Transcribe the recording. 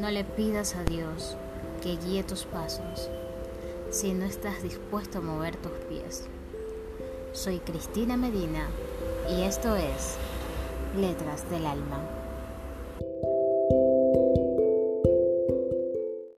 No le pidas a Dios que guíe tus pasos si no estás dispuesto a mover tus pies. Soy Cristina Medina y esto es Letras del Alma.